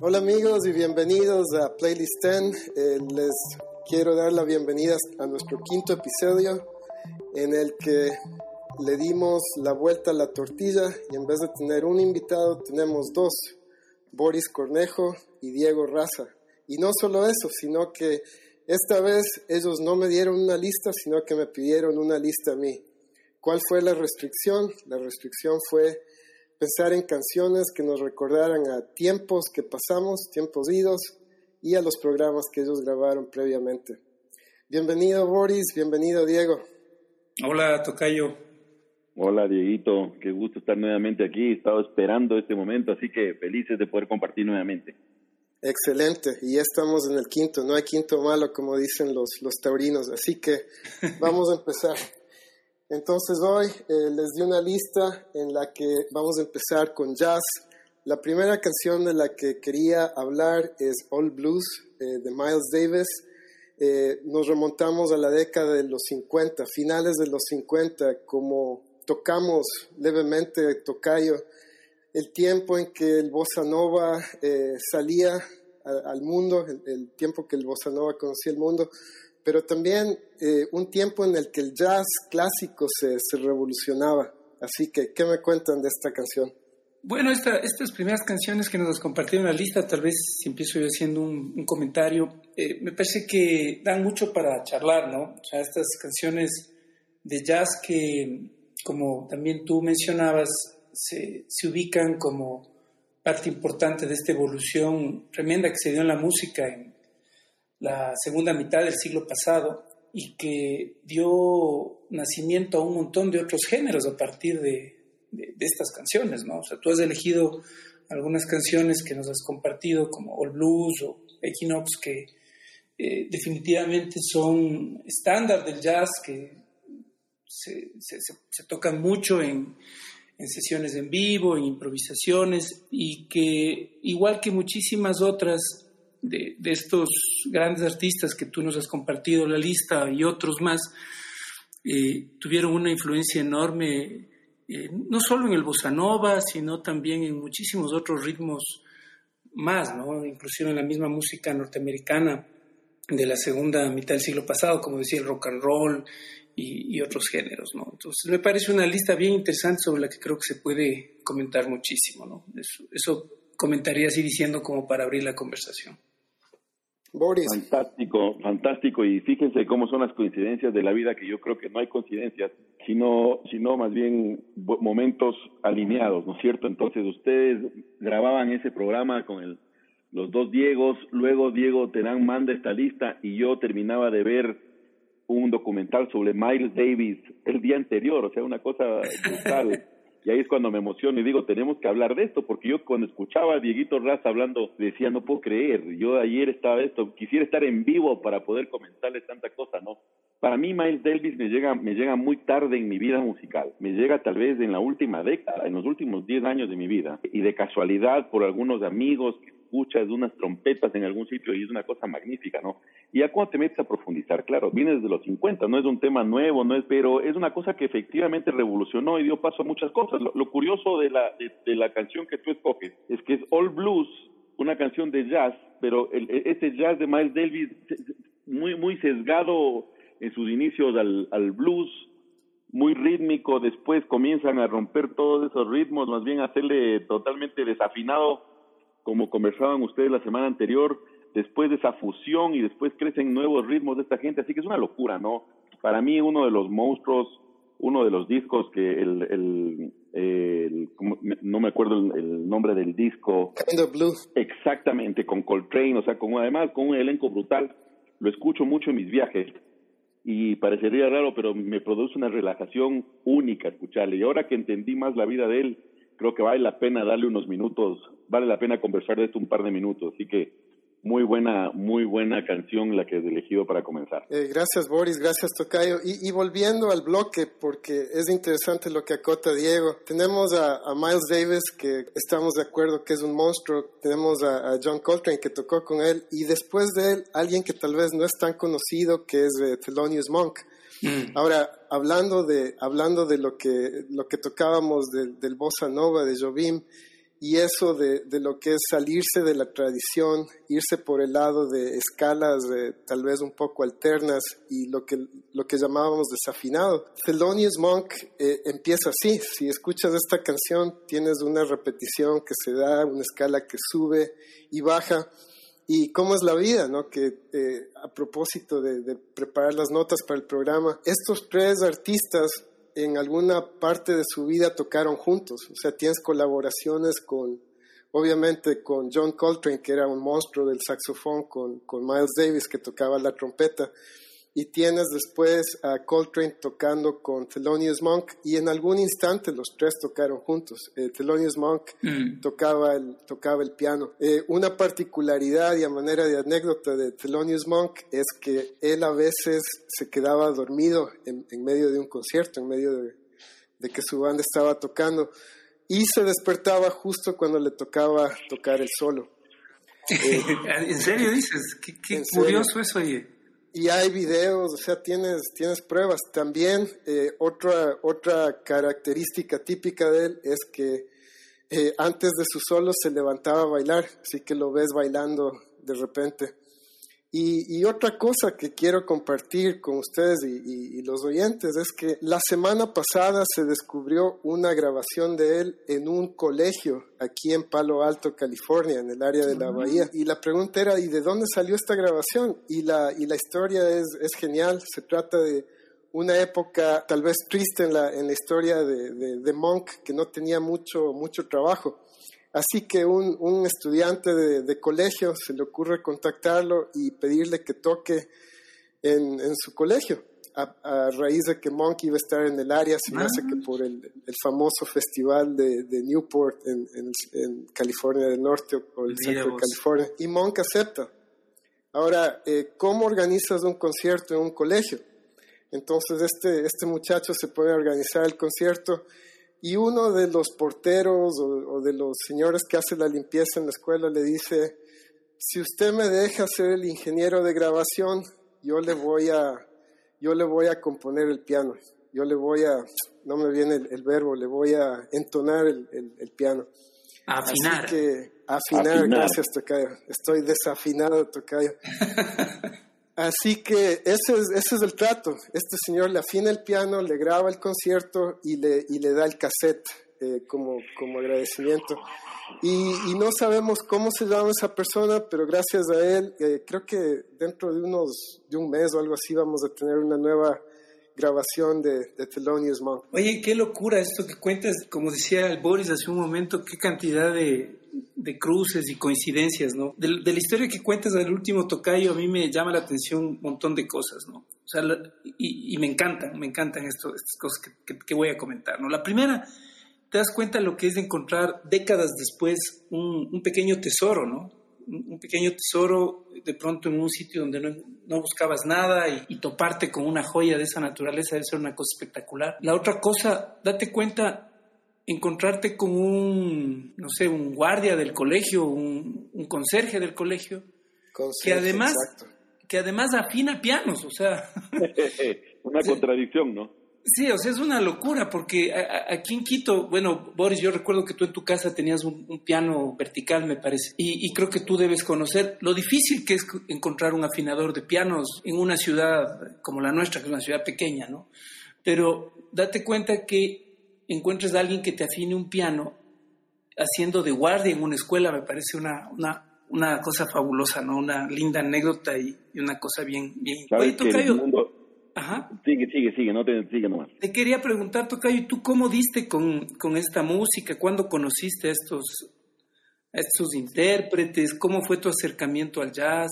Hola amigos y bienvenidos a Playlist 10. Eh, les quiero dar la bienvenida a nuestro quinto episodio en el que le dimos la vuelta a la tortilla y en vez de tener un invitado tenemos dos, Boris Cornejo y Diego Raza. Y no solo eso, sino que esta vez ellos no me dieron una lista, sino que me pidieron una lista a mí. ¿Cuál fue la restricción? La restricción fue pensar en canciones que nos recordaran a tiempos que pasamos, tiempos idos y a los programas que ellos grabaron previamente. Bienvenido Boris, bienvenido Diego. Hola Tocayo. Hola Dieguito, qué gusto estar nuevamente aquí. He estado esperando este momento, así que felices de poder compartir nuevamente. Excelente, y ya estamos en el quinto, no hay quinto malo como dicen los, los taurinos, así que vamos a empezar. Entonces hoy eh, les di una lista en la que vamos a empezar con jazz. La primera canción de la que quería hablar es All Blues eh, de Miles Davis. Eh, nos remontamos a la década de los 50, finales de los 50, como tocamos levemente Tocayo, el tiempo en que el bossa nova salía al mundo, el tiempo que el bossa nova conocía el mundo pero también eh, un tiempo en el que el jazz clásico se, se, revolucionaba. Así que, ¿qué me cuentan de esta canción? Bueno, esta, estas primeras canciones que nos has compartido en la lista, tal vez si empiezo yo haciendo un, comentario, eh, me parece que dan mucho para charlar, ¿no? O sea, estas canciones de jazz que, como también tú mencionabas, se, se ubican como parte importante de esta evolución tremenda que se dio en la música en, la segunda mitad del siglo pasado y que dio nacimiento a un montón de otros géneros a partir de, estas canciones, ¿no? O sea, tú has elegido algunas canciones que nos has compartido como All Blues o Equinox que eh, definitivamente son estándar del jazz que se, tocan mucho en, en sesiones en vivo, en improvisaciones y que igual que muchísimas otras de, estos grandes artistas que tú nos has compartido la lista y otros más, eh, tuvieron una influencia enorme, eh, no solo en el bossa nova, sino también en muchísimos otros ritmos más, ¿no? inclusive en la misma música norteamericana de la segunda mitad del siglo pasado, como decía el rock and roll y, otros géneros. ¿no? Entonces me parece una lista bien interesante sobre la que creo que se puede comentar muchísimo. ¿no? Eso, eso comentaría así diciendo como para abrir la conversación. Fantástico, fantástico. Y fíjense cómo son las coincidencias de la vida, que yo creo que no hay coincidencias, sino, sino más bien momentos alineados, ¿no es cierto? Entonces ustedes grababan ese programa con el, los dos Diegos, luego Diego Terán manda esta lista y yo terminaba de ver un documental sobre Miles Davis el día anterior, o sea, una cosa brutal. Y ahí es cuando me emociono y digo, tenemos que hablar de esto, porque yo cuando escuchaba a Dieguito Raza hablando, decía, no puedo creer, yo ayer estaba esto, quisiera estar en vivo para poder comentarles tanta cosa, ¿no? Para mí Miles Davis me llega, me llega muy tarde en mi vida musical, me llega tal vez en la última década, en los últimos 10 años de mi vida, y de casualidad por algunos amigos que escuchas unas trompetas en algún sitio y es una cosa magnífica, ¿no? Y ya cuando te metes a profundizar, claro, viene desde los 50, no es un tema nuevo, no es, pero es una cosa que efectivamente revolucionó y dio paso a muchas cosas. Lo, curioso de la, de, la canción que tú escoges es que es All Blues, una canción de jazz, pero el, e, ese jazz de Miles Davis muy, muy sesgado en sus inicios al, al blues, muy rítmico, después comienzan a romper todos esos ritmos, más bien hacerle totalmente desafinado como conversaban ustedes la semana anterior, después de esa fusión y después crecen nuevos ritmos de esta gente, así que es una locura, ¿no? Para mí uno de los monstruos, uno de los discos que el, el, no me acuerdo el, nombre del disco. Kind Blues. Exactamente, con Coltrane, o sea, con además con un elenco brutal. Lo escucho mucho en mis viajes y parecería raro, pero me produce una relajación única escucharle. Y ahora que entendí más la vida de él, creo que vale la pena darle unos minutos, vale la pena conversar de esto un par de minutos. Así que muy buena, muy buena canción la que has elegido para comenzar. Eh, gracias Boris, gracias Tocayo. Y, volviendo al bloque, porque es interesante lo que acota Diego, tenemos a, Miles Davis, que estamos de acuerdo que es un monstruo, tenemos a, John Coltrane, que tocó con él, y después de él, alguien que tal vez no es tan conocido, que es eh, Thelonious Monk. Mm. Ahora, hablando de, hablando de lo que, lo que tocábamos del bossa nova de Jobim, y eso de, de, lo que es salirse de la tradición, irse por el lado de escalas tal vez un poco alternas y lo que, lo que llamábamos desafinado. Thelonious Monk eh, empieza así, si escuchas esta canción tienes una repetición que se da, una escala que sube y baja. Y cómo es la vida, ¿no? Que eh, a propósito de, de preparar las notas para el programa, estos tres artistas en alguna parte de su vida tocaron juntos. O sea, tienes colaboraciones con, obviamente, con John Coltrane, que era un monstruo del saxofón, con, con Miles Davis, que tocaba la trompeta y tienes después a Coltrane tocando con Thelonious Monk y en algún instante los tres tocaron juntos. Eh, Thelonious Monk mm. tocaba, el, tocaba el piano. Eh, una particularidad y a manera de anécdota de Thelonious Monk es que él a veces se quedaba dormido en, medio de un concierto, en medio de, que su banda estaba tocando y se despertaba justo cuando le tocaba tocar el solo. ¿En serio dices? Qué, curioso eso, oye y hay videos, o sea, tienes, tienes pruebas. También eh, otra, otra característica típica de él es que eh, antes de su solo se levantaba a bailar, así que lo ves bailando de repente. Y, otra cosa que quiero compartir con ustedes y, los oyentes es que la semana pasada se descubrió una grabación de él en un colegio aquí en Palo Alto, California, en el área de la bahía. Y la pregunta era, ¿y de dónde salió esta grabación? Y la, y la historia es, es genial. Se trata de una época tal vez triste en la, en la historia de, de, de Monk, que no tenía mucho, mucho trabajo. Así que un, un estudiante de, de, colegio se le ocurre contactarlo y pedirle que toque en, en su colegio, a, raíz de que Monk iba a estar en el área, se me hace que por el, el famoso festival de, de Newport en, en, California del Norte o el centro de California. Y Monk acepta. Ahora, eh, ¿cómo organizas un concierto en un colegio? Entonces este, este muchacho se puede organizar el concierto y uno de los porteros o, de los señores que hace la limpieza en la escuela le dice, si usted me deja ser el ingeniero de grabación, yo le voy a, yo le voy a componer el piano, yo le voy a, no me viene el, verbo, le voy a entonar el, el, piano. Afinar. Así que, afinar, gracias Tocayo. Estoy desafinado, Tocayo. Así que ese es, ese es el trato. Este señor le afina el piano, le graba el concierto y le, y le da el cassette eh, como, como agradecimiento. Y, y, no sabemos cómo se llama esa persona, pero gracias a él, eh, creo que dentro de unos de un mes o algo así vamos a tener una nueva grabación de, de Thelonious Monk. Oye, qué locura esto que cuentas, como decía el Boris hace un momento, qué cantidad de, de cruces y coincidencias, ¿no? De, la historia que cuentas del último tocayo, a mí me llama la atención un montón de cosas, ¿no? O sea, y, me encantan, me encantan estas cosas que, voy a comentar, ¿no? La primera, te das cuenta lo que es encontrar décadas después un, pequeño tesoro, ¿no? Un, pequeño tesoro de pronto en un sitio donde no, no buscabas nada y, y, toparte con una joya de esa naturaleza debe ser una cosa espectacular. La otra cosa, date cuenta encontrarte con un, no sé, un guardia del colegio, un, un conserje del colegio, que además que además afina pianos, o sea... una contradicción, ¿no? Sí, o sea, es una locura, porque aquí en Quito, bueno, Boris, yo recuerdo que tú en tu casa tenías un, piano vertical, me parece, y, y, creo que tú debes conocer lo difícil que es encontrar un afinador de pianos en una ciudad como la nuestra, que es una ciudad pequeña, ¿no? Pero date cuenta que encuentres a alguien que te afine un piano haciendo de guardia en una escuela, me parece una, una, una cosa fabulosa, ¿no? Una linda anécdota y, una cosa bien... bien... Oye, Tocayo... Ajá. Sigue, sigue, sigue, no te sigue nomás. Te quería preguntar, Tocayo, ¿tú cómo diste con, con esta música? ¿Cuándo conociste a estos, estos intérpretes? ¿Cómo fue tu acercamiento al jazz?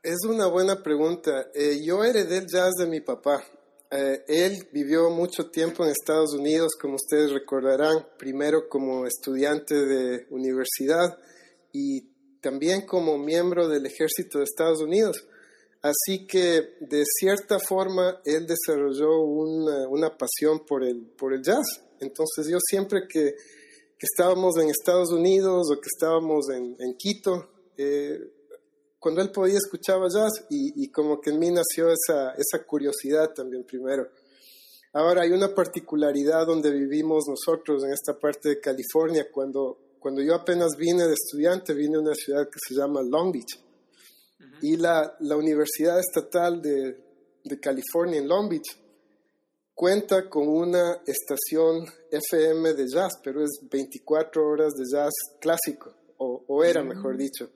Es una buena pregunta. Eh, yo heredé el jazz de mi papá. Eh, él vivió mucho tiempo en Estados Unidos, como ustedes recordarán, primero como estudiante de universidad y también como miembro del ejército de Estados Unidos. Así que de cierta forma él desarrolló una, pasión por el, por el jazz. Entonces yo siempre que, estábamos en Estados Unidos o que estábamos en, Quito, eh, cuando él podía escuchaba jazz y, como que en mí nació esa, esa curiosidad también primero. Ahora hay una particularidad donde vivimos nosotros en esta parte de California, cuando, cuando yo apenas vine de estudiante, vine a una ciudad que se llama Long Beach. Y la, la Universidad Estatal de, de California en Long Beach cuenta con una estación FM de jazz, pero es 24 horas de jazz clásico, o, era, mm. mejor dicho.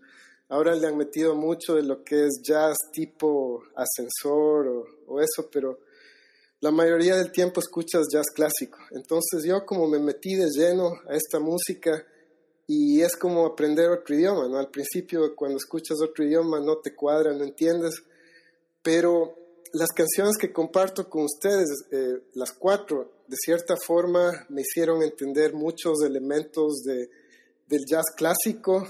Ahora le han metido mucho de lo que es jazz tipo ascensor o, eso, pero la mayoría del tiempo escuchas jazz clásico. Entonces yo como me metí de lleno a esta música y es como aprender otro idioma, ¿no? Al principio cuando escuchas otro idioma no te cuadra, no entiendes, pero las canciones que comparto con ustedes, eh, las cuatro, de cierta forma me hicieron entender muchos elementos de, del jazz clásico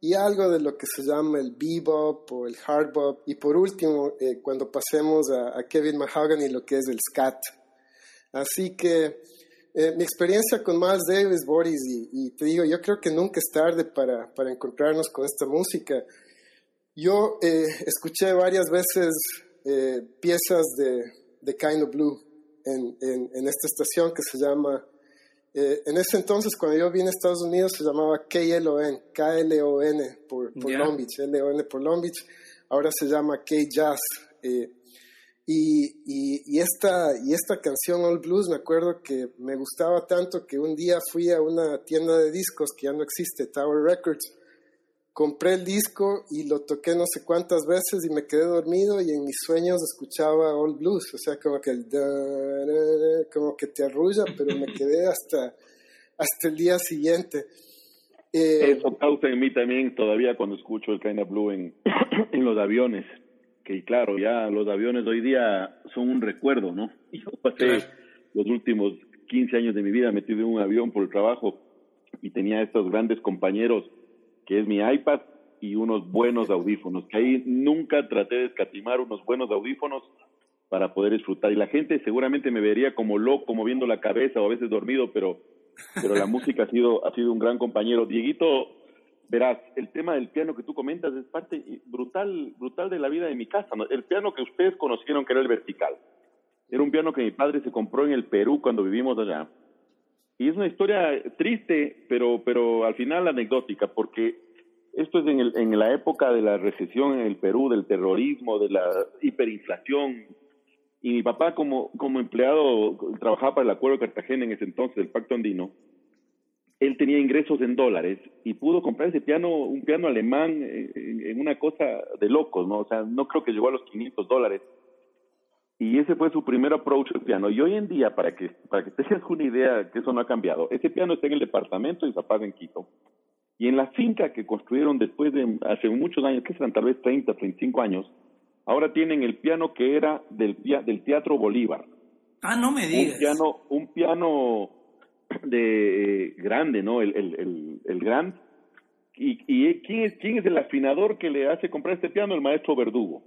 y algo de lo que se llama el bebop o el hard bop. Y por último, eh, cuando pasemos a, Kevin Mahogany, lo que es el scat. Así que eh, mi experiencia con Miles Davis, Boris, y, te digo, yo creo que nunca es tarde para, para encontrarnos con esta música. Yo escuché varias veces eh, piezas de, de, Kind of Blue en, en, esta estación que se llama, eh, en ese entonces cuando yo vine a Estados Unidos se llamaba KLON, K-L-O-N por, por Long Beach, L-O-N por Long Beach, ahora se llama K-Jazz. Eh, y, y, y, esta, y esta canción All Blues me acuerdo que me gustaba tanto que un día fui a una tienda de discos que ya no existe, Tower Records, compré el disco y lo toqué no sé cuántas veces y me quedé dormido y en mis sueños escuchaba Old Blues, o sea, como que el como que te arrulla, pero me quedé hasta, hasta el día siguiente. Eh, Eso causa en mí también todavía cuando escucho el Kind of Blue en, en los aviones, que claro, ya los aviones hoy día son un recuerdo, ¿no? Yo pasé los últimos 15 años de mi vida metido en un avión por el trabajo y tenía estos grandes compañeros que es mi iPad y unos buenos audífonos, que ahí nunca traté de escatimar unos buenos audífonos para poder disfrutar. Y la gente seguramente me vería como loco, moviendo la cabeza o a veces dormido, pero, pero la música ha sido, ha sido un gran compañero. Dieguito, verás, el tema del piano que tú comentas es parte brutal, brutal de la vida de mi casa. El piano que ustedes conocieron que era el vertical. Era un piano que mi padre se compró en el Perú cuando vivimos allá y es una historia triste, pero, pero al final anecdótica, porque esto es en, el, en la época de la recesión en el Perú, del terrorismo, de la hiperinflación. Y mi papá, como, como empleado, trabajaba para el Acuerdo de Cartagena en ese entonces, el Pacto Andino. Él tenía ingresos en dólares y pudo comprar ese piano, un piano alemán, en, en una cosa de locos, ¿no? O sea, no creo que llegó a los 500 dólares y ese fue su primer approach al piano. Y hoy en día, para que, para que tengas una idea que eso no ha cambiado, ese piano está en el departamento de papás en Quito. Y en la finca que construyeron después de hace muchos años, que serán tal vez 30, 35 años, ahora tienen el piano que era del, del Teatro Bolívar. Ah, no me digas. Un piano, un piano de grande, ¿no? El, el, el, el Grand. ¿Y, y quién, es, quién es el afinador que le hace comprar este piano? El maestro Verdugo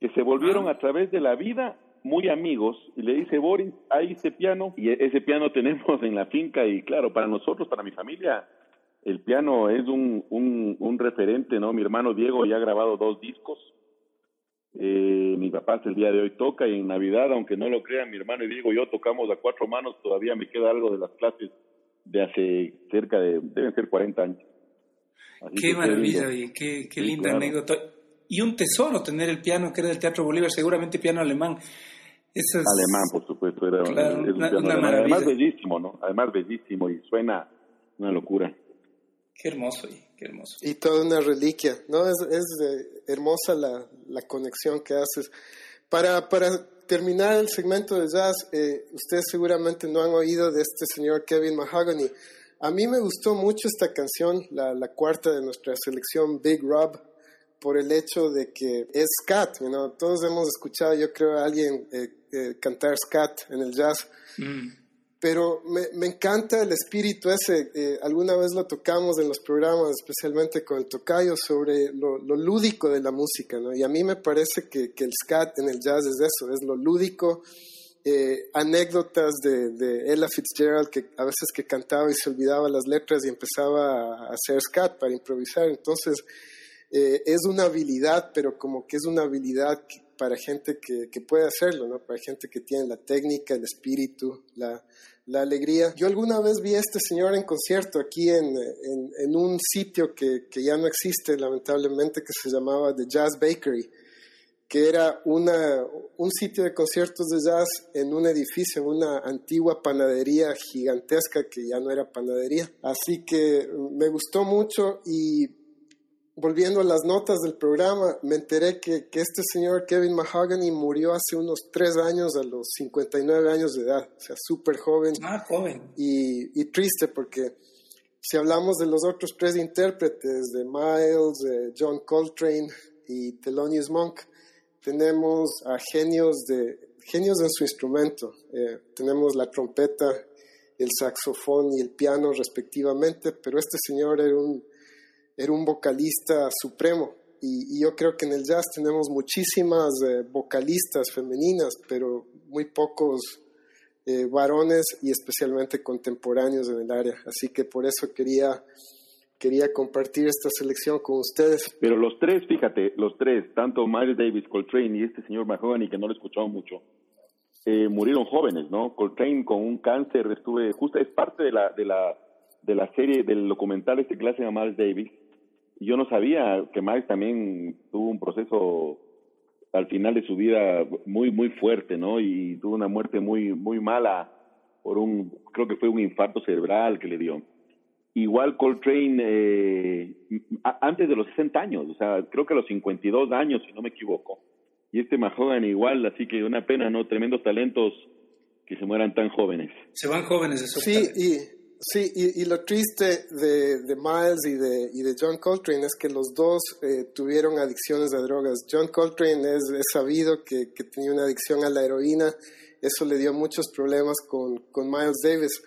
que se volvieron a través de la vida muy amigos y le dice Boris, hay ese piano y e-, ese piano tenemos en la finca y claro, para nosotros, para mi familia, el piano es un, un, un referente, ¿no? Mi hermano Diego ya ha grabado dos discos, eh, mi papá hasta el día de hoy toca y en Navidad, aunque no lo crean, mi hermano y Diego y yo tocamos a cuatro manos, todavía me queda algo de las clases de hace cerca de, deben ser 40 años. qué maravilla, qué, qué linda anécdota y un tesoro tener el piano que era del Teatro Bolívar, seguramente piano alemán. Alemán, por supuesto, era un piano Además bellísimo, ¿no? Además bellísimo y suena una locura. Qué hermoso, qué hermoso. Y toda una reliquia, ¿no? Es, es hermosa la, la, conexión que haces. Para, para terminar el segmento de jazz, eh, ustedes seguramente no han oído de este señor Kevin Mahogany. A mí me gustó mucho esta canción, la, la cuarta de nuestra selección, Big Rob por el hecho de que es scat, you todos hemos escuchado, yo creo, a alguien eh, eh, cantar scat en el jazz, mm. pero me, me, encanta el espíritu ese, eh, alguna vez lo tocamos en los programas, especialmente con el tocayo, sobre lo, lúdico de la música, ¿no? y a mí me parece que, que, el scat en el jazz es eso, es lo lúdico, anécdotas de, de, Ella Fitzgerald que a veces que cantaba y se olvidaba las letras y empezaba a hacer scat para improvisar, entonces eh, es una habilidad, pero como que es una habilidad para gente que, que, puede hacerlo, ¿no? Para gente que tiene la técnica, el espíritu, la, la alegría. Yo alguna vez vi a este señor en concierto aquí en, en, en un sitio que, que, ya no existe, lamentablemente, que se llamaba The Jazz Bakery, que era una, un sitio de conciertos de jazz en un edificio, en una antigua panadería gigantesca que ya no era panadería. Así que me gustó mucho y volviendo a las notas del programa, me enteré que, que, este señor Kevin Mahogany murió hace unos tres años, a los 59 años de edad, o sea, súper joven. Ah, joven. Y, y, triste porque si hablamos de los otros tres intérpretes, de Miles, de John Coltrane y Thelonious Monk, tenemos a genios, de, genios en su instrumento. Eh, tenemos la trompeta, el saxofón y el piano respectivamente, pero este señor era un era un vocalista supremo. Y, yo creo que en el jazz tenemos muchísimas eh, vocalistas femeninas, pero muy pocos eh, varones y especialmente contemporáneos en el área. Así que por eso quería, quería compartir esta selección con ustedes. Pero los tres, fíjate, los tres, tanto Miles Davis, Coltrane y este señor Mahoney, que no lo he mucho, eh, murieron jóvenes, ¿no? Coltrane con un cáncer, estuve, justo es parte de la, de la, de la serie, del documental este clase de Miles Davis, yo no sabía que Miles también tuvo un proceso al final de su vida muy muy fuerte, ¿no? Y tuvo una muerte muy muy mala por un creo que fue un infarto cerebral que le dio. Igual Coltrane eh, antes de los 60 años, o sea, creo que a los 52 años si no me equivoco. Y este joven igual, así que una pena, ¿no? Tremendos talentos que se mueran tan jóvenes. Se van jóvenes esos Sí, y Sí, y, lo triste de, de Miles y de, y de, John Coltrane es que los dos eh, tuvieron adicciones a drogas. John Coltrane es, sabido que, que, tenía una adicción a la heroína, eso le dio muchos problemas con, con Miles Davis,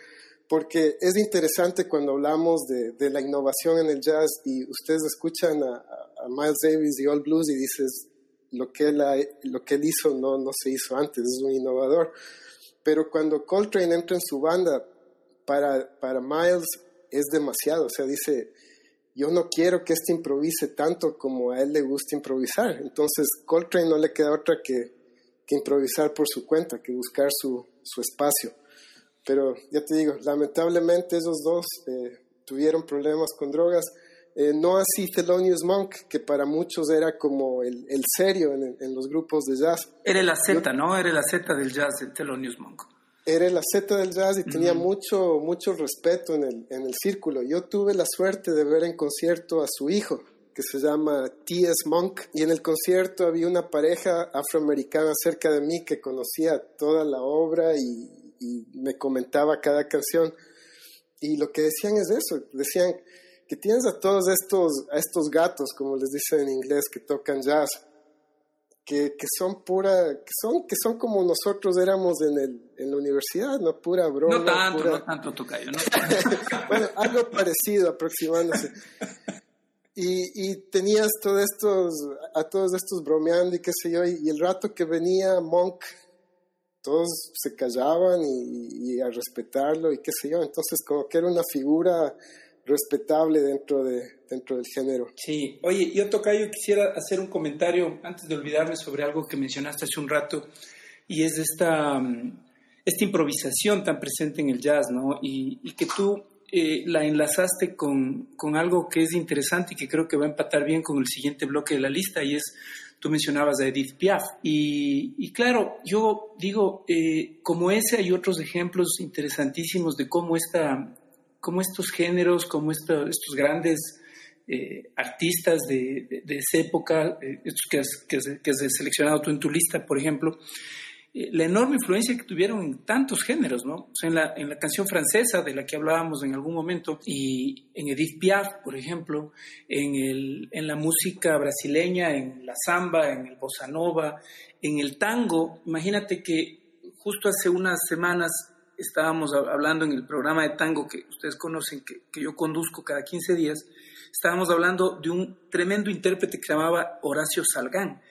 porque es interesante cuando hablamos de, de, la innovación en el jazz y ustedes escuchan a, a Miles Davis y All Blues y dices, lo que, él lo que él hizo no, no se hizo antes, es un innovador. Pero cuando Coltrane entra en su banda, para, para Miles es demasiado. O sea, dice, yo no quiero que este improvise tanto como a él le gusta improvisar. Entonces, Coltrane no le queda otra que, que improvisar por su cuenta, que buscar su, su, espacio. Pero ya te digo, lamentablemente esos dos eh, tuvieron problemas con drogas. Eh, no así Thelonious Monk, que para muchos era como el, el serio en, en, los grupos de jazz. Era la Z, ¿no? Era la Z del jazz, el Thelonious Monk era la Z del jazz y tenía mucho, mucho respeto en el, en el círculo. Yo tuve la suerte de ver en concierto a su hijo, que se llama T.S. Monk, y en el concierto había una pareja afroamericana cerca de mí que conocía toda la obra y, y me comentaba cada canción. Y lo que decían es eso, decían que tienes a todos estos, a estos gatos, como les dicen en inglés, que tocan jazz, que, que, son pura, que son, que son como nosotros éramos en, el, en la universidad, ¿no? Pura broma. No tanto, pura... no tanto, Tocayo, ¿no? bueno, algo parecido aproximándose. Y, y, tenías todos estos, a todos estos bromeando y qué sé yo, y, y el rato que venía Monk, todos se callaban y, y, a respetarlo y qué sé yo, entonces como que era una figura respetable dentro, de, dentro del género. Sí, oye, yo Tocayo quisiera hacer un comentario antes de olvidarme sobre algo que mencionaste hace un rato y es esta, mm, esta improvisación tan presente en el jazz, ¿no? Y, que tú eh, la enlazaste con, con, algo que es interesante y que creo que va a empatar bien con el siguiente bloque de la lista y es, tú mencionabas a Edith Piaf. Y, claro, yo digo, eh, como ese hay otros ejemplos interesantísimos de cómo esta como estos géneros, como estos grandes eh, artistas de, de, esa época, estos que que, has, seleccionado tú en tu lista, por ejemplo, la enorme influencia que tuvieron en tantos géneros, ¿no? En la, en la canción francesa de la que hablábamos en algún momento, y en Edith Piaf, por ejemplo, en, el, en la música brasileña, en la samba, en el bossa nova, en el tango, imagínate que justo hace unas semanas estábamos hablando en el programa de tango que ustedes conocen, que, que, yo conduzco cada 15 días, estábamos hablando de un tremendo intérprete que se llamaba Horacio Salgán.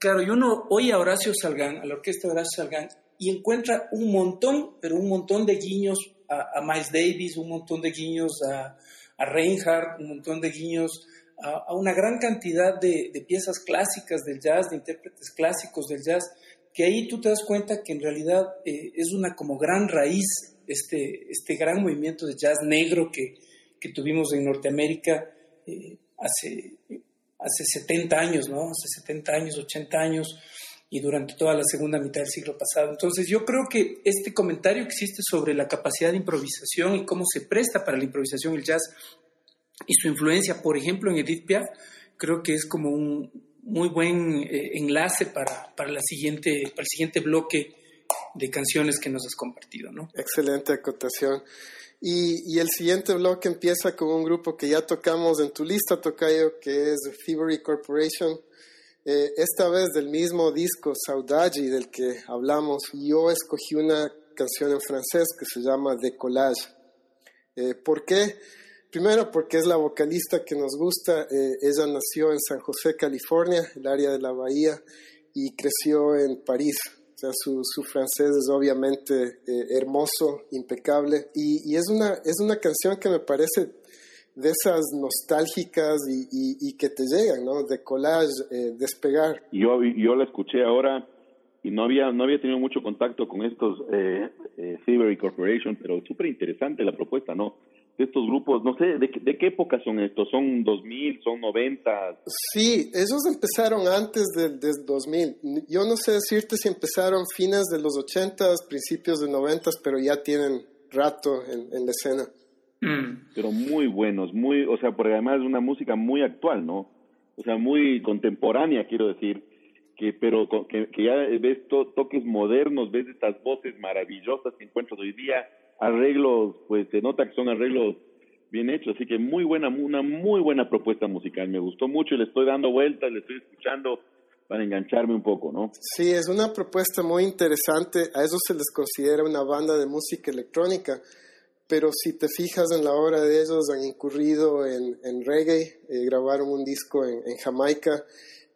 Claro, y uno oye a Horacio Salgán, a la orquesta de Horacio Salgán, y encuentra un montón, pero un montón de guiños a, Miles Davis, un montón de guiños a, a Reinhardt, un montón de guiños a, una gran cantidad de, piezas clásicas del jazz, de intérpretes clásicos del jazz, que ahí tú te das cuenta que en realidad eh, es una como gran raíz este, este gran movimiento de jazz negro que, que tuvimos en Norteamérica eh, hace, hace 70 años, ¿no? Hace 70 años, 80 años y durante toda la segunda mitad del siglo pasado. Entonces yo creo que este comentario existe sobre la capacidad de improvisación y cómo se presta para la improvisación el jazz y su influencia, por ejemplo, en Edith Piaf, creo que es como un muy buen eh, enlace para, para, la siguiente, para el siguiente bloque de canciones que nos has compartido. ¿no? Excelente acotación. Y, el siguiente bloque empieza con un grupo que ya tocamos en tu lista, Tocayo, que es Thievery Corporation. Eh, esta vez del mismo disco Saudade del que hablamos, yo escogí una canción en francés que se llama Decollage. Eh, ¿Por qué? Primero porque es la vocalista que nos gusta. Eh, ella nació en San José, California, el área de la Bahía, y creció en París. O sea, su, su francés es obviamente eh, hermoso, impecable. Y, y, es, una, es una canción que me parece de esas nostálgicas y, y, que te llegan, ¿no? De collage, eh, despegar. Yo, yo la escuché ahora y no había no había tenido mucho contacto con estos eh, eh Corporation, pero súper interesante la propuesta, ¿no? Estos grupos, no sé, ¿de, ¿de, qué época son estos? ¿Son 2000, son 90? Sí, ellos empezaron antes del, 2000. Yo no sé decirte si empezaron fines de los 80, principios de 90, pero ya tienen rato en, la escena. Mm. Pero muy buenos, muy, o sea, porque además es una música muy actual, ¿no? O sea, muy contemporánea, quiero decir. Que, pero que, ya ves toques modernos, ves estas voces maravillosas que encuentras hoy día, arreglos, pues se nota que son arreglos bien hechos, así que muy buena, una muy buena propuesta musical, me gustó mucho y le estoy dando vueltas, le estoy escuchando para engancharme un poco, ¿no? Sí, es una propuesta muy interesante, a eso se les considera una banda de música electrónica, pero si te fijas en la obra de ellos, han incurrido en, reggae, eh, grabaron un disco en, en, Jamaica,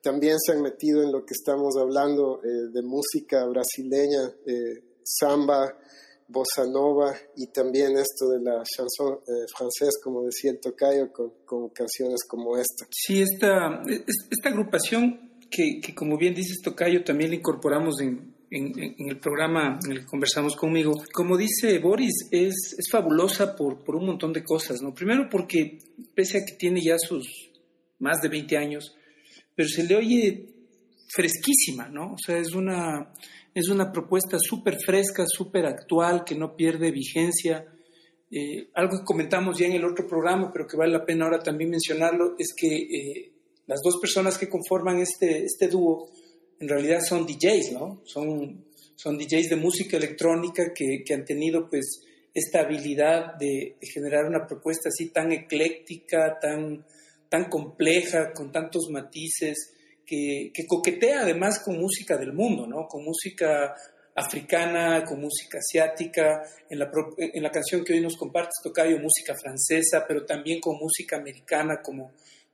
también se han metido en lo que estamos hablando eh, de música brasileña, eh, samba, bossa nova y también esto de la chanson eh, francés, como decía el tocayo, con, canciones como esta. Sí, esta, esta agrupación que, que, como bien dices tocayo, también la incorporamos en, en, en, el programa en el que conversamos conmigo. Como dice Boris, es, es fabulosa por, por un montón de cosas, ¿no? Primero porque, pese a que tiene ya sus más de 20 años, pero se le oye fresquísima, ¿no? O sea, es una es una propuesta súper fresca, súper actual, que no pierde vigencia. Eh, algo que comentamos ya en el otro programa, pero que vale la pena ahora también mencionarlo, es que eh, las dos personas que conforman este, este dúo en realidad son DJs, ¿no? Son, son DJs de música electrónica que, que han tenido pues esta habilidad de, de, generar una propuesta así tan ecléctica, tan, tan compleja, con tantos matices, que, coquetea además con música del mundo, ¿no? Con música africana, con música asiática, en la, en la canción que hoy nos compartes, Tocayo, música francesa, pero también con música americana como,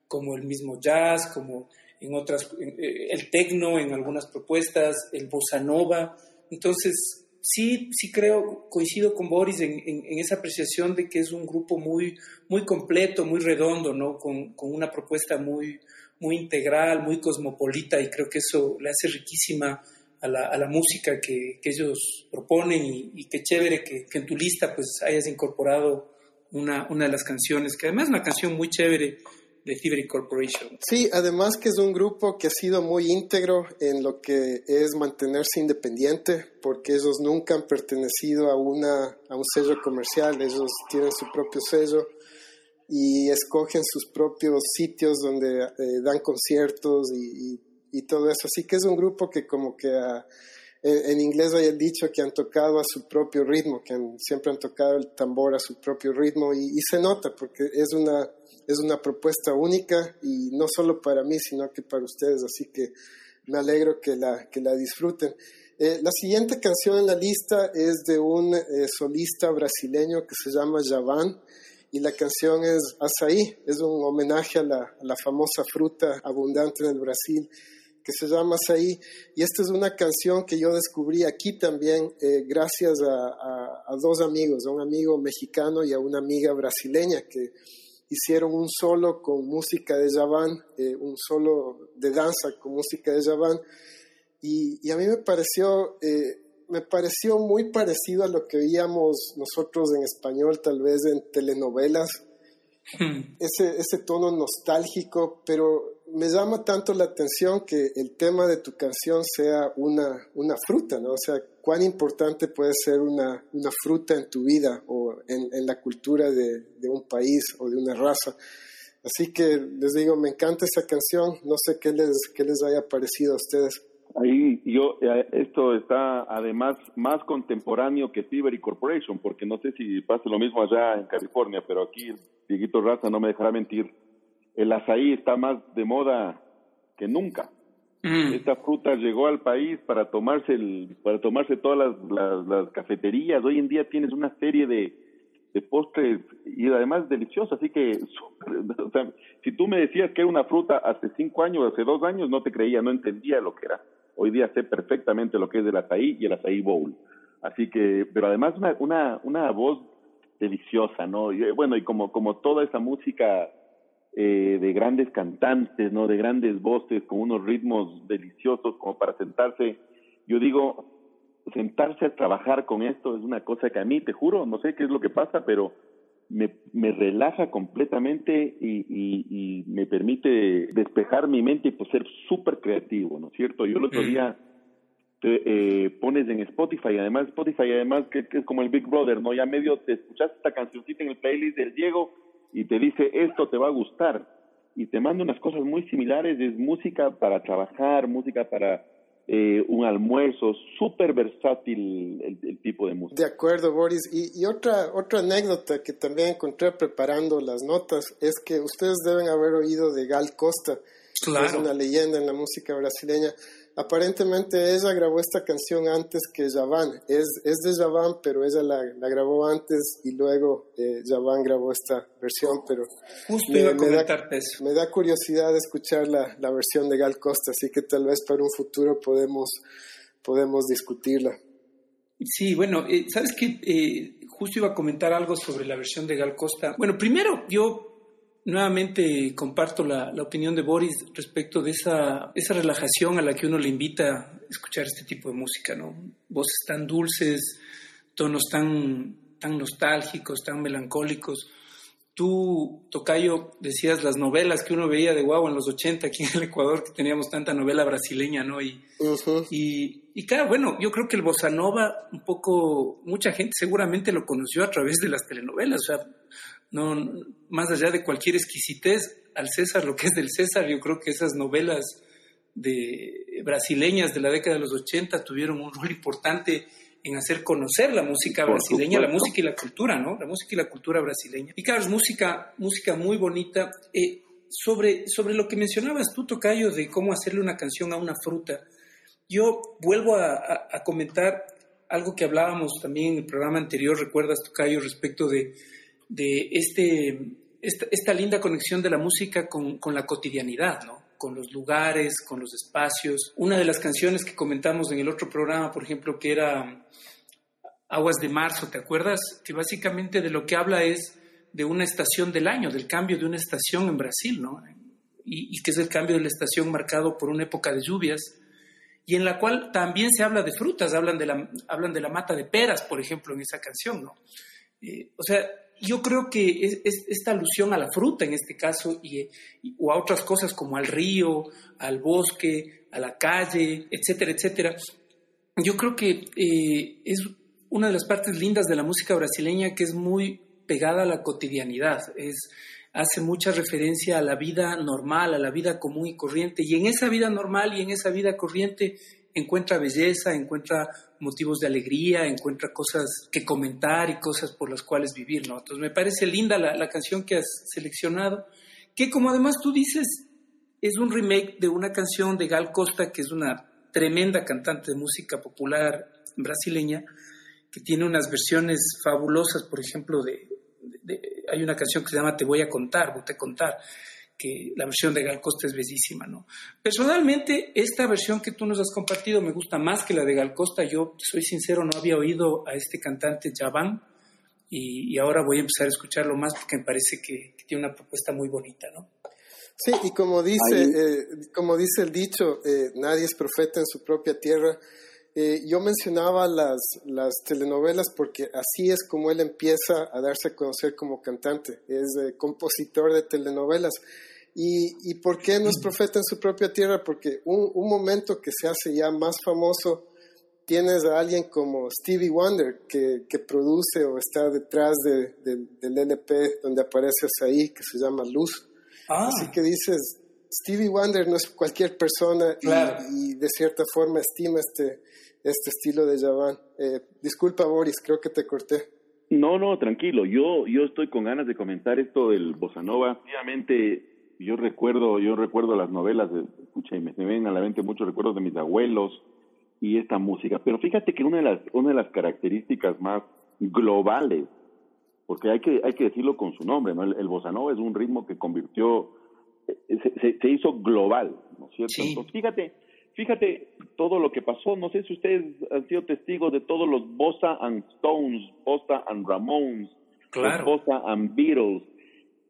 como el mismo jazz, como en otras, eh, el techno en algunas propuestas, el bossa nova. Entonces, sí, sí creo, coincido con Boris en, en, esa apreciación de que es un grupo muy, muy completo, muy redondo, ¿no? Con, con una propuesta muy, muy integral, muy cosmopolita y creo que eso le hace riquísima a la, a la música que, que, ellos proponen y, y qué chévere que, que, en tu lista pues hayas incorporado una, una de las canciones, que además es una canción muy chévere de Thievery Corporation. Sí, además que es un grupo que ha sido muy íntegro en lo que es mantenerse independiente, porque ellos nunca han pertenecido a, una, a un sello comercial, ellos tienen su propio sello y escogen sus propios sitios donde eh, dan conciertos y, y, todo eso. Así que es un grupo que como que en, inglés hay el dicho que han tocado a su propio ritmo, que siempre han tocado el tambor a su propio ritmo y, y, se nota porque es una, es una propuesta única y no solo para mí, sino que para ustedes. Así que me alegro que la, que la disfruten. Eh, la siguiente canción en la lista es de un eh, solista brasileño que se llama Javan y la canción es Açaí, es un homenaje a la, la, famosa fruta abundante en el Brasil que se llama Açaí. Y esta es una canción que yo descubrí aquí también eh, gracias a, a, dos amigos, a un amigo mexicano y a una amiga brasileña que hicieron un solo con música de Javan, eh, un solo de danza con música de Javan, y, a mí me pareció, eh, me pareció muy parecido a lo que veíamos nosotros en español, tal vez en telenovelas, hmm. ese, ese tono nostálgico, pero me llama tanto la atención que el tema de tu canción sea una, una fruta, ¿no? O sea, cuán importante puede ser una, una fruta en tu vida o en, en la cultura de, de, un país o de una raza. Así que les digo, me encanta esa canción, no sé qué les, qué les haya parecido a ustedes. Ahí yo, eh, esto está además más contemporáneo que Tibery Corporation, porque no sé si pasa lo mismo allá en California, pero aquí Dieguito Raza no me dejará mentir el azaí está más de moda que nunca. Mm. Esta fruta llegó al país para tomarse el, para tomarse todas las, cafeterías. Hoy en día tienes una serie de, de postres y además deliciosos. Así que, o sea, si tú me decías que era una fruta hace cinco años, hace dos años, no te creía, no entendía lo que era. Hoy día sé perfectamente lo que es el azaí y el azaí bowl. Así que, pero además una, una, una voz deliciosa, ¿no? Y, bueno, y como, como toda esa música eh, de grandes cantantes, ¿no? De grandes voces, con unos ritmos deliciosos como para sentarse. Yo digo, sentarse a trabajar con esto es una cosa que a mí, te juro, no sé qué es lo que pasa, pero me, me relaja completamente y, y, me permite despejar mi mente y pues ser súper creativo, ¿no es cierto? Yo el otro día te, eh, pones en Spotify, además Spotify, además que, que, es como el Big Brother, ¿no? Ya medio te escuchaste esta cancioncita en el playlist del Diego y te dice esto te va a gustar y te manda unas cosas muy similares, es música para trabajar, música para eh, un almuerzo, súper versátil el, tipo de música. De acuerdo, Boris. Y, otra, otra anécdota que también encontré preparando las notas es que ustedes deben haber oído de Gal Costa, que es una leyenda en la música brasileña. Aparentemente ella grabó esta canción antes que Javan. Es, es de Javan, pero ella la, la grabó antes y luego eh, Javan grabó esta versión. Pero Justo me, iba a da, eso. me da curiosidad escuchar la, la, versión de Gal Costa, así que tal vez para un futuro podemos, podemos discutirla. Sí, bueno, eh, ¿sabes qué? Eh, justo iba a comentar algo sobre la versión de Gal Costa. Bueno, primero, yo Nuevamente comparto la, opinión de Boris respecto de esa, esa relajación a la que uno le invita a escuchar este tipo de música, ¿no? Voces tan dulces, tonos tan, tan nostálgicos, tan melancólicos. Tú, Tocayo, decías las novelas que uno veía de guau en los 80 aquí en el Ecuador, que teníamos tanta novela brasileña, ¿no? Y, y, y, claro, bueno, yo creo que el bossa nova, un poco, mucha gente seguramente lo conoció a través de las telenovelas, o sea, no, más allá de cualquier exquisitez, al César lo que es del César, yo creo que esas novelas de brasileñas de la década de los 80 tuvieron un rol importante en hacer conocer la música brasileña, la música y la cultura, ¿no? La música y la cultura brasileña. Y claro, es música, música muy bonita. Eh, sobre, sobre lo que mencionabas tú, Tocayo, de cómo hacerle una canción a una fruta, yo vuelvo a, a comentar algo que hablábamos también en el programa anterior, recuerdas, Tocayo, respecto de de este, esta, linda conexión de la música con, con, la cotidianidad, ¿no? con los lugares, con los espacios. Una de las canciones que comentamos en el otro programa, por ejemplo, que era Aguas de Marzo, ¿te acuerdas? Que básicamente de lo que habla es de una estación del año, del cambio de una estación en Brasil, ¿no? Y, y que es el cambio de la estación marcado por una época de lluvias y en la cual también se habla de frutas, hablan de la, hablan de la mata de peras, por ejemplo, en esa canción, ¿no? Eh, o sea, yo creo que es, esta alusión a la fruta en este caso y, o a otras cosas como al río, al bosque, a la calle, etcétera, etcétera, yo creo que eh, es una de las partes lindas de la música brasileña que es muy pegada a la cotidianidad, es, hace mucha referencia a la vida normal, a la vida común y corriente, y en esa vida normal y en esa vida corriente encuentra belleza, encuentra motivos de alegría, encuentra cosas que comentar y cosas por las cuales vivir, ¿no? Entonces me parece linda la, canción que has seleccionado, que como además tú dices, es un remake de una canción de Gal Costa, que es una tremenda cantante de música popular brasileña, que tiene unas versiones fabulosas, por ejemplo, de, hay una canción que se llama Te voy a contar, voy a contar, que la versión de Gal Costa es bellísima, ¿no? Personalmente, esta versión que tú nos has compartido me gusta más que la de Gal Costa. Yo, soy sincero, no había oído a este cantante Javan. y, ahora voy a empezar a escucharlo más porque me parece que, tiene una propuesta muy bonita, ¿no? Sí, y como dice, eh, como dice el dicho, eh, nadie es profeta en su propia tierra. Eh, yo mencionaba las, las telenovelas porque así es como él empieza a darse a conocer como cantante, es compositor de telenovelas. ¿Y, ¿Y, por qué no es profeta en su propia tierra? Porque un, un momento que se hace ya más famoso tienes a alguien como Stevie Wonder que, que produce o está detrás de, del LP donde apareces ahí, que se llama Luz. Ah. Así que dices, Stevie Wonder no es cualquier persona y, de cierta forma estima este, este estilo de Javan. Eh, disculpa Boris, creo que te corté. No, no, tranquilo. Yo, yo estoy con ganas de comentar esto del bossa nova. Obviamente, yo recuerdo, yo recuerdo las novelas, de, escucha, y me, me ven a la mente muchos recuerdos de mis abuelos, y esta música. Pero fíjate que una de las, una de las características más globales, porque hay que, hay que decirlo con su nombre, ¿no? El, bossa nova es un ritmo que convirtió, eh, se, se, hizo global, ¿no es cierto? Entonces, fíjate, fíjate todo lo que pasó. No sé si ustedes han sido testigos de todos los Bossa and Stones, Bossa and Ramones, claro. Bossa and Beatles.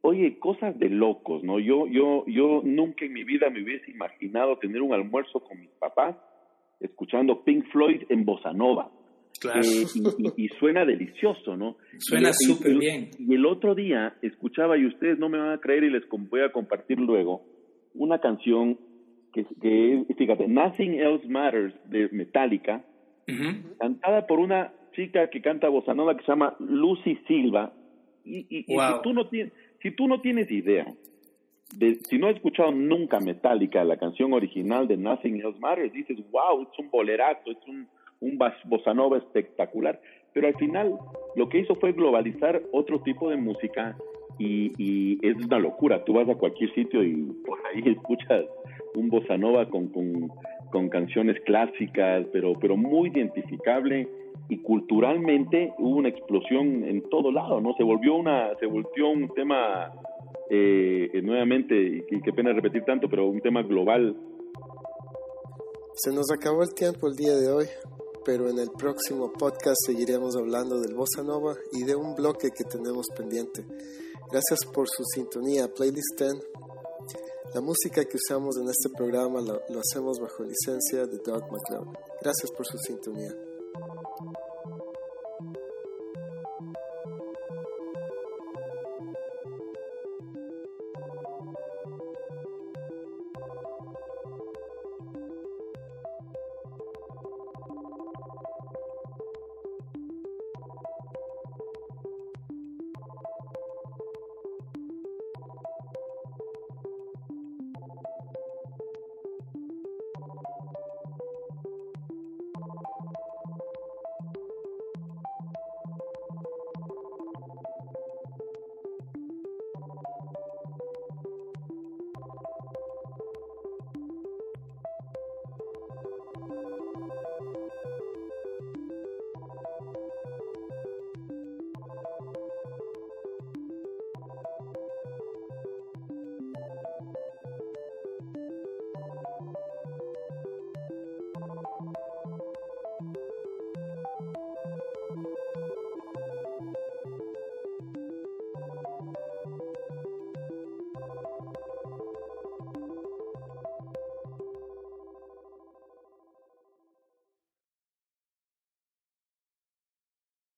Oye, cosas de locos, ¿no? Yo, yo, yo nunca en mi vida me hubiese imaginado tener un almuerzo con mis papás escuchando Pink Floyd en bossa nova. Claro. Eh, y, suena delicioso, ¿no? Suena súper bien. Y el otro día escuchaba, y ustedes no me van a creer y les voy a compartir luego, una canción que, que fíjate, Nothing Else Matters de Metallica, cantada por una chica que canta bossa nova que se llama Lucy Silva. Y, y, si, tú no tienes, si tú no tienes idea si no has escuchado nunca Metallica, la canción original de Nothing Else Matters, dices, wow, es un bolerazo, es un, un bossa nova espectacular. Pero al final lo que hizo fue globalizar otro tipo de música y, y es una locura. Tú vas a cualquier sitio y por ahí escuchas un bossa nova con, con, con canciones clásicas, pero, pero muy identificable y culturalmente hubo una explosión en todo lado, ¿no? Se volvió una, se volvió un tema eh, eh, nuevamente, y qué pena repetir tanto, pero un tema global. Se nos acabó el tiempo el día de hoy, pero en el próximo podcast seguiremos hablando del Bossa Nova y de un bloque que tenemos pendiente. Gracias por su sintonía, Playlist 10. La música que usamos en este programa lo, lo hacemos bajo licencia de Doug McLeod. Gracias por su sintonía.